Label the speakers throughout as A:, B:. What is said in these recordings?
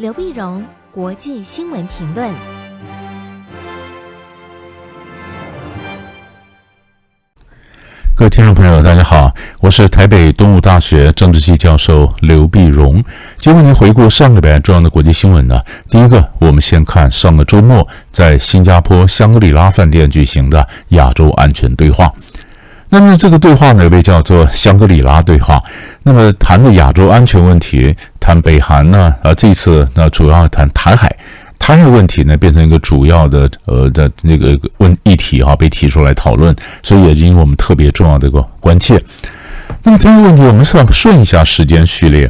A: 刘碧荣，国际新闻评论。
B: 各位听众朋友，大家好，我是台北东吴大学政治系教授刘碧荣。今天为您回顾上个礼拜重要的国际新闻呢。第一个，我们先看上个周末在新加坡香格里拉饭店举行的亚洲安全对话。那么这个对话呢，被叫做香格里拉对话。那么谈的亚洲安全问题，谈北韩呢，啊，这次那主要谈台海。台海问题呢，变成一个主要的呃的那个问议题哈，被提出来讨论，所以也引我们特别重要的一个关切。那么这个问题，我们是要顺一下时间序列。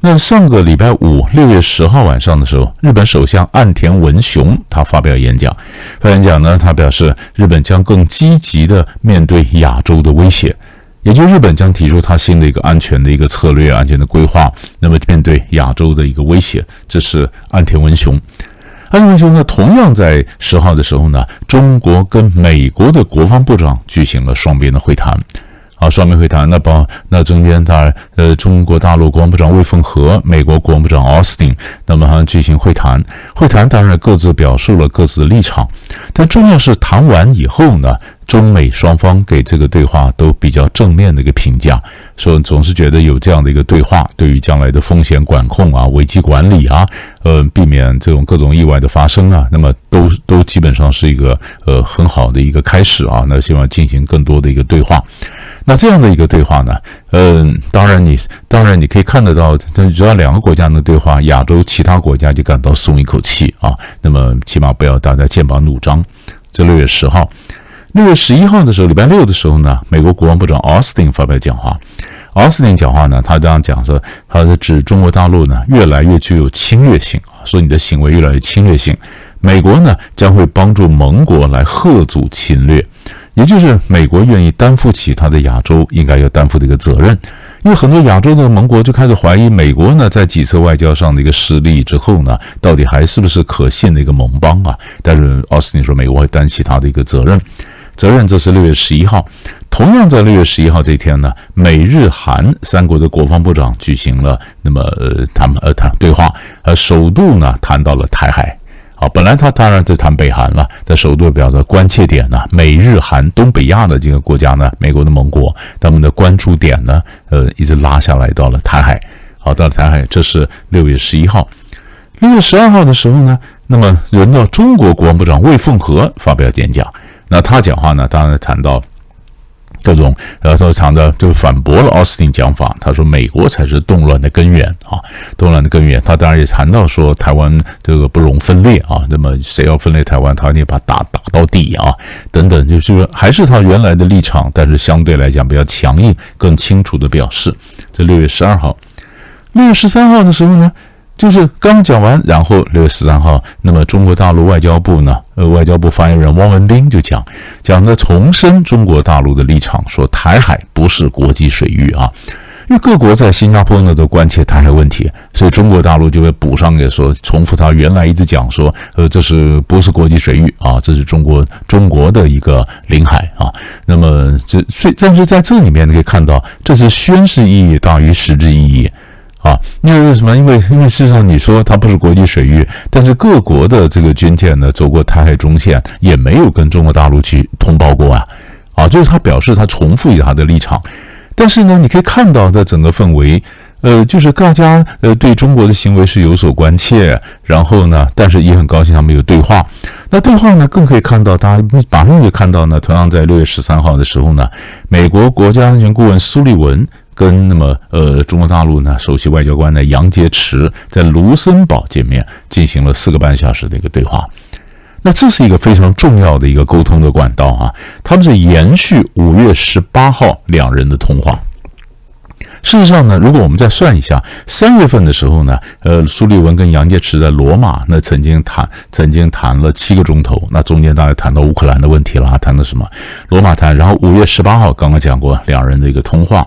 B: 那上个礼拜五六月十号晚上的时候，日本首相岸田文雄他发表演讲，发表演讲呢，他表示日本将更积极的面对亚洲的威胁，也就日本将提出他新的一个安全的一个策略、安全的规划，那么面对亚洲的一个威胁，这是岸田文雄。岸田文雄呢，同样在十号的时候呢，中国跟美国的国防部长举行了双边的会谈。双边会谈，那包那中间当然，呃，中国大陆国防部长魏凤和，美国国防部长奥斯汀，那么他们举行会谈。会谈当然各自表述了各自的立场，但重要是谈完以后呢，中美双方给这个对话都比较正面的一个评价，说总是觉得有这样的一个对话，对于将来的风险管控啊、危机管理啊，呃，避免这种各种意外的发生啊，那么都都基本上是一个呃很好的一个开始啊。那希望进行更多的一个对话。那这样的一个对话呢，嗯，当然你当然你可以看得到，只要两个国家的对话，亚洲其他国家就感到松一口气啊。那么起码不要大家剑拔弩张。这六月十号，六月十一号的时候，礼拜六的时候呢，美国国防部长奥斯汀发表讲话。奥斯汀讲话呢，他这样讲说，他是指中国大陆呢越来越具有侵略性啊，说你的行为越来越侵略性。美国呢将会帮助盟国来吓阻侵略。也就是美国愿意担负起他的亚洲应该要担负的一个责任，因为很多亚洲的盟国就开始怀疑美国呢在几次外交上的一个失利之后呢，到底还是不是可信的一个盟邦啊？但是奥斯汀说美国会担起他的一个责任，责任这是六月十一号，同样在六月十一号这天呢，美日韩三国的国防部长举行了那么呃他们呃谈对话，呃首度呢谈到了台海。好，本来他当然在谈北韩了，在首度表达关切点呢，美日韩东北亚的这个国家呢，美国的盟国，他们的关注点呢，呃，一直拉下来到了台海。好，到了台海，这是六月十一号，六月十二号的时候呢，那么轮到中国国防部长魏凤和发表演讲，那他讲话呢，当然谈到。各种，然后他常的就反驳了奥斯汀讲法。他说：“美国才是动乱的根源啊，动乱的根源。”他当然也谈到说，台湾这个不容分裂啊，那么谁要分裂台湾，他一定把打打到底啊，等等，就是还是他原来的立场，但是相对来讲比较强硬，更清楚的表示。这六月十二号，六月十三号的时候呢？就是刚讲完，然后六月十三号，那么中国大陆外交部呢，呃，外交部发言人汪文斌就讲，讲的重申中国大陆的立场，说台海不是国际水域啊，因为各国在新加坡呢都关切台海问题，所以中国大陆就会补上给说，重复他原来一直讲说，呃，这是不是国际水域啊？这是中国中国的一个领海啊。那么这所以但是在这里面你可以看到，这是宣示意义大于实质意义。啊，因为为什么？因为因为事实上，你说它不是国际水域，但是各国的这个军舰呢，走过台海中线，也没有跟中国大陆去通报过啊。啊，就是他表示他重复他的立场，但是呢，你可以看到的整个氛围，呃，就是大家呃对中国的行为是有所关切，然后呢，但是也很高兴他们有对话。那对话呢，更可以看到，大家马上就看到呢，同样在六月十三号的时候呢，美国国家安全顾问苏利文。跟那么呃中国大陆呢首席外交官呢杨洁篪在卢森堡见面，进行了四个半小时的一个对话。那这是一个非常重要的一个沟通的管道啊，他们是延续五月十八号两人的通话。事实上呢，如果我们再算一下，三月份的时候呢，呃，苏利文跟杨洁篪在罗马那曾经谈，曾经谈了七个钟头，那中间大概谈到乌克兰的问题了，谈的什么？罗马谈，然后五月十八号刚刚讲过两人的一个通话，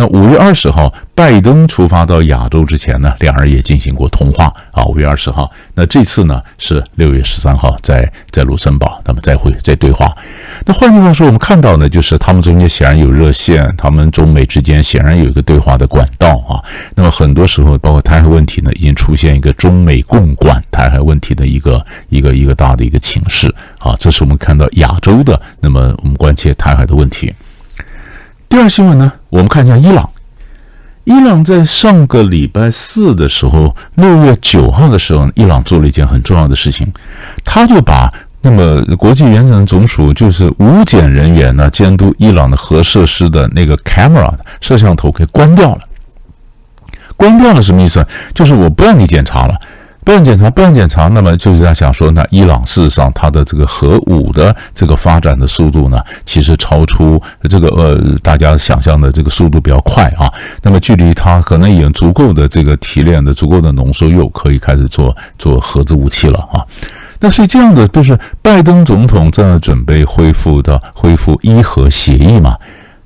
B: 那五月二十号。拜登出发到亚洲之前呢，两人也进行过通话啊。五月二十号，那这次呢是六月十三号在，在卢森堡，他们再会再对话。那换句话说，我们看到呢，就是他们中间显然有热线，他们中美之间显然有一个对话的管道啊。那么很多时候，包括台海问题呢，已经出现一个中美共管台海问题的一个一个一个大的一个情势啊。这是我们看到亚洲的，那么我们关切台海的问题。第二新闻呢，我们看一下伊朗。伊朗在上个礼拜四的时候，六月九号的时候，伊朗做了一件很重要的事情，他就把那么国际原子能总署就是无检人员呢监督伊朗的核设施的那个 camera 摄像头给关掉了。关掉了什么意思？就是我不让你检查了。不让检查，不让检查，那么就是在想说，那伊朗事实上它的这个核武的这个发展的速度呢，其实超出这个呃大家想象的这个速度比较快啊。那么距离它可能已经足够的这个提炼的足够的浓缩铀，可以开始做做核子武器了啊。那所以这样的就是拜登总统正在准备恢复的恢复伊核协议嘛。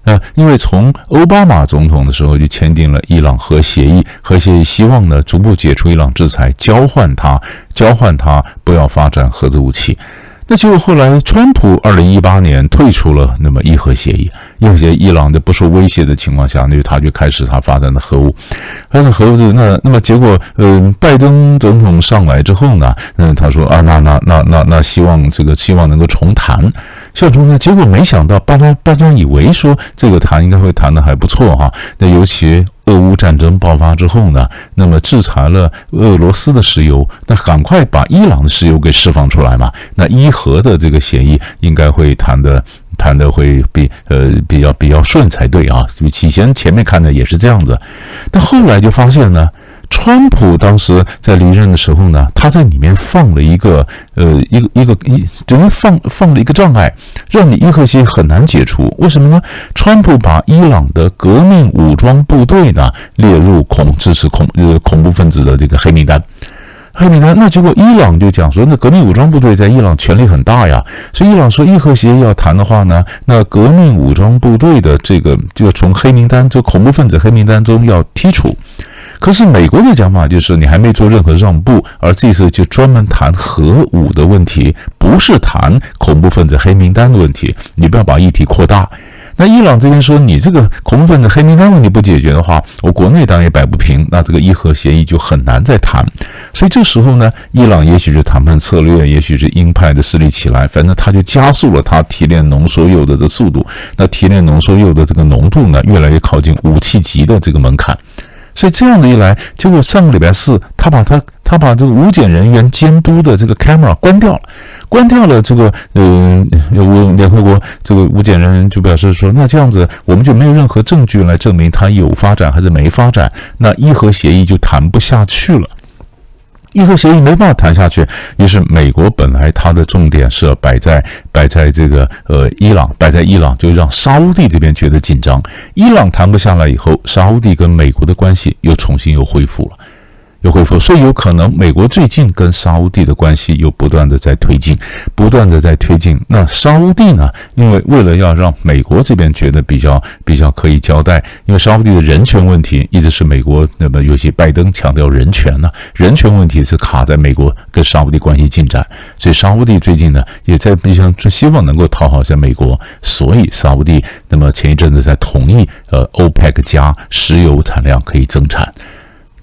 B: 啊，因为从奥巴马总统的时候就签订了伊朗核协议，核协议希望呢逐步解除伊朗制裁，交换他，交换他不要发展核子武器。那结果后来，川普二零一八年退出了那么伊核协议，伊核协议伊朗的不受威胁的情况下，那他就开始他发展的核武，发展核武。那那么结果，嗯、拜登总统上来之后呢，嗯，他说啊，那那那那那希望这个希望能够重谈。效忠呢？结果没想到，大家大家以为说这个谈应该会谈得还不错哈。那尤其俄乌战争爆发之后呢，那么制裁了俄罗斯的石油，那赶快把伊朗的石油给释放出来嘛。那伊核的这个协议应该会谈得谈得会比呃比较比较顺才对啊。以前前面看的也是这样子，但后来就发现呢。川普当时在离任的时候呢，他在里面放了一个呃一个一个一等于放放了一个障碍，让你伊核协议很难解除。为什么呢？川普把伊朗的革命武装部队呢列入恐支持恐呃恐怖分子的这个黑名单，黑名单。那结果伊朗就讲说，那革命武装部队在伊朗权力很大呀，所以伊朗说伊核协议要谈的话呢，那革命武装部队的这个就要从黑名单，就恐怖分子黑名单中要剔除。可是美国的讲法就是你还没做任何让步，而这次就专门谈核武的问题，不是谈恐怖分子黑名单的问题。你不要把议题扩大。那伊朗这边说你这个恐怖分子黑名单问题不解决的话，我国内当然也摆不平，那这个伊核协议就很难再谈。所以这时候呢，伊朗也许是谈判策略，也许是鹰派的势力起来，反正他就加速了他提炼浓缩铀的这速度。那提炼浓缩铀的这个浓度呢，越来越靠近武器级的这个门槛。所以这样的一来，结果上个礼拜四，他把他他把这个无检人员监督的这个 camera 关掉了，关掉了这个呃，联合国这个无检人员就表示说，那这样子我们就没有任何证据来证明他有发展还是没发展，那伊核协议就谈不下去了。伊核协议没办法谈下去，于是美国本来它的重点是摆在摆在这个呃伊朗，摆在伊朗，就让沙乌地这边觉得紧张。伊朗谈不下来以后，沙乌地跟美国的关系又重新又恢复了。又恢复，所以有可能美国最近跟沙乌地的关系又不断的在推进，不断的在推进。那沙乌地呢？因为为了要让美国这边觉得比较比较可以交代，因为沙乌地的人权问题一直是美国那么尤其拜登强调人权呢，人权问题是卡在美国跟沙乌地关系进展，所以沙乌地最近呢也在比较希望能够讨好一下美国，所以沙乌地那么前一阵子在同意呃欧佩克加石油产量可以增产。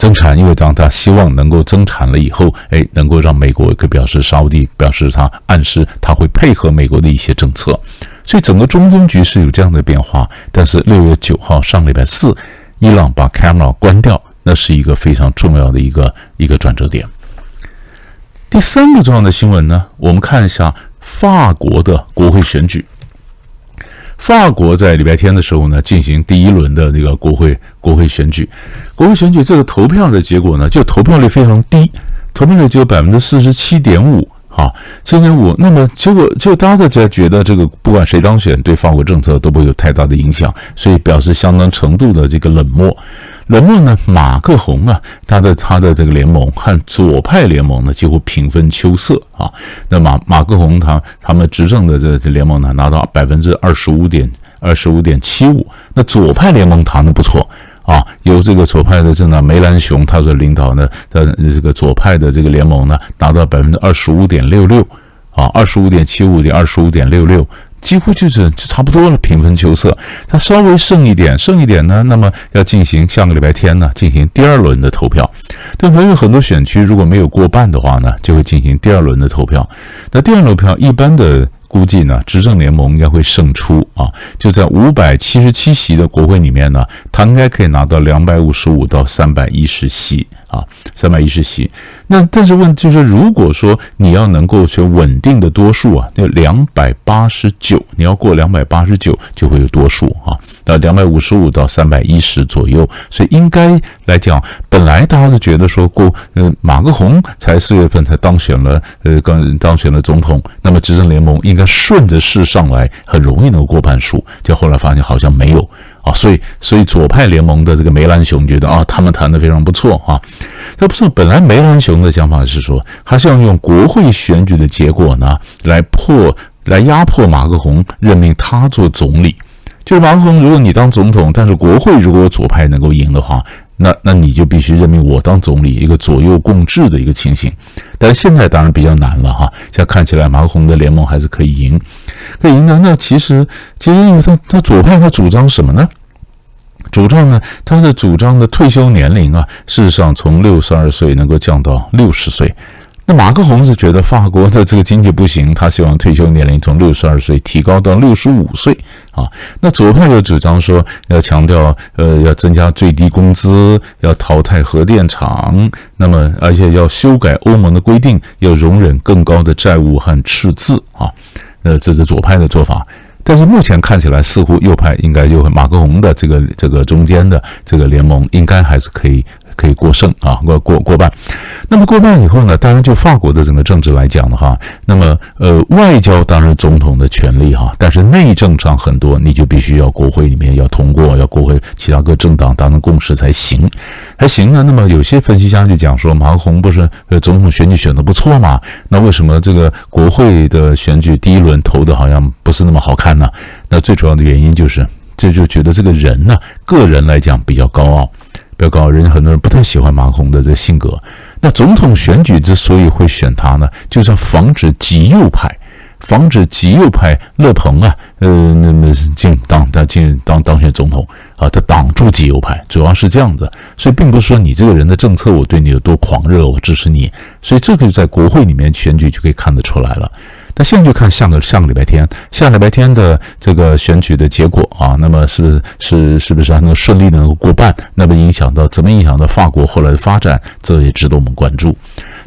B: 增产，因为当他希望能够增产了以后，哎，能够让美国可表示沙乌地表示他暗示他会配合美国的一些政策，所以整个中东局势有这样的变化。但是六月九号上礼拜四，伊朗把 camera 关掉，那是一个非常重要的一个一个转折点。第三个重要的新闻呢，我们看一下法国的国会选举。法国在礼拜天的时候呢，进行第一轮的那个国会国会选举。国会选举这个投票的结果呢，就投票率非常低，投票率只有百分之四十七点五，啊，七点五。那么结果就大家在觉得这个不管谁当选，对法国政策都不会有太大的影响，所以表示相当程度的这个冷漠。冷漠呢，马克宏啊，他的他的这个联盟和左派联盟呢，几乎平分秋色啊。那马马克宏他他们执政的这这联盟呢，拿到百分之二十五点二十五点七五。那左派联盟谈的不错啊，由这个左派的政党梅兰雄他所领导的的这个左派的这个联盟呢，达到百分之二十五点六六啊，二十五点七五点二十五点六六。几乎就是就差不多了，平分秋色。他稍微胜一点，胜一点呢，那么要进行下个礼拜天呢，进行第二轮的投票。但还有很多选区如果没有过半的话呢，就会进行第二轮的投票。那第二轮票一般的。估计呢，执政联盟应该会胜出啊！就在五百七十七席的国会里面呢，他应该可以拿到两百五十五到三百一十席啊，三百一十席。那但是问就是，如果说你要能够选稳定的多数啊，那两百八十九，你要过两百八十九就会有多数啊，到两百五十五到三百一十左右。所以应该来讲，本来大家都觉得说过，呃，马克宏才四月份才当选了，呃，刚当选了总统，那么执政联盟应该顺着势上来，很容易能够过半数。就后来发现好像没有。啊，所以所以左派联盟的这个梅兰雄觉得啊，他们谈的非常不错啊。他不是本来梅兰雄的想法是说，他是要用国会选举的结果呢，来破来压迫马克宏任命他做总理。就是马克宏，如果你当总统，但是国会如果左派能够赢的话，那那你就必须任命我当总理，一个左右共治的一个情形。但是现在当然比较难了哈，现在看起来马克宏的联盟还是可以赢。可以赢的，那其实其实因为他他左派他主张什么呢？主张呢，他的主张的退休年龄啊，事实上从六十二岁能够降到六十岁。那马克宏是觉得法国的这个经济不行，他希望退休年龄从六十二岁提高到六十五岁啊。那左派又主张说要强调呃要增加最低工资，要淘汰核电厂，那么而且要修改欧盟的规定，要容忍更高的债务和赤字啊。呃，这是左派的做法。但是目前看起来，似乎右派应该就马克宏的这个这个中间的这个联盟，应该还是可以。可以过胜啊，过过过半。那么过半以后呢？当然，就法国的整个政治来讲的话，那么呃，外交当然总统的权利哈，但是内政上很多，你就必须要国会里面要通过，要国会其他各政党达成共识才行，还行呢。那么有些分析家就讲说，马克宏不是呃总统选举选的不错嘛？那为什么这个国会的选举第一轮投的好像不是那么好看呢？那最主要的原因就是，这就觉得这个人呢，个人来讲比较高傲。要搞人，很多人不太喜欢马克的这性格。那总统选举之所以会选他呢，就是要防止极右派，防止极右派勒庞啊，呃，那么进当当进当当选总统啊，他挡住极右派，主要是这样子。所以并不是说你这个人的政策我对你有多狂热，我支持你。所以这个在国会里面选举就可以看得出来了。那现在就看下个上个礼拜天，下个礼拜天的这个选举的结果啊，那么是是是不是还能顺利的能够过半？那么影响到怎么影响到法国后来的发展，这也值得我们关注。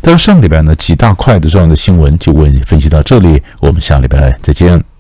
B: 但是上个礼拜呢，几大块的这样的新闻就为你分析到这里，我们下礼拜再见。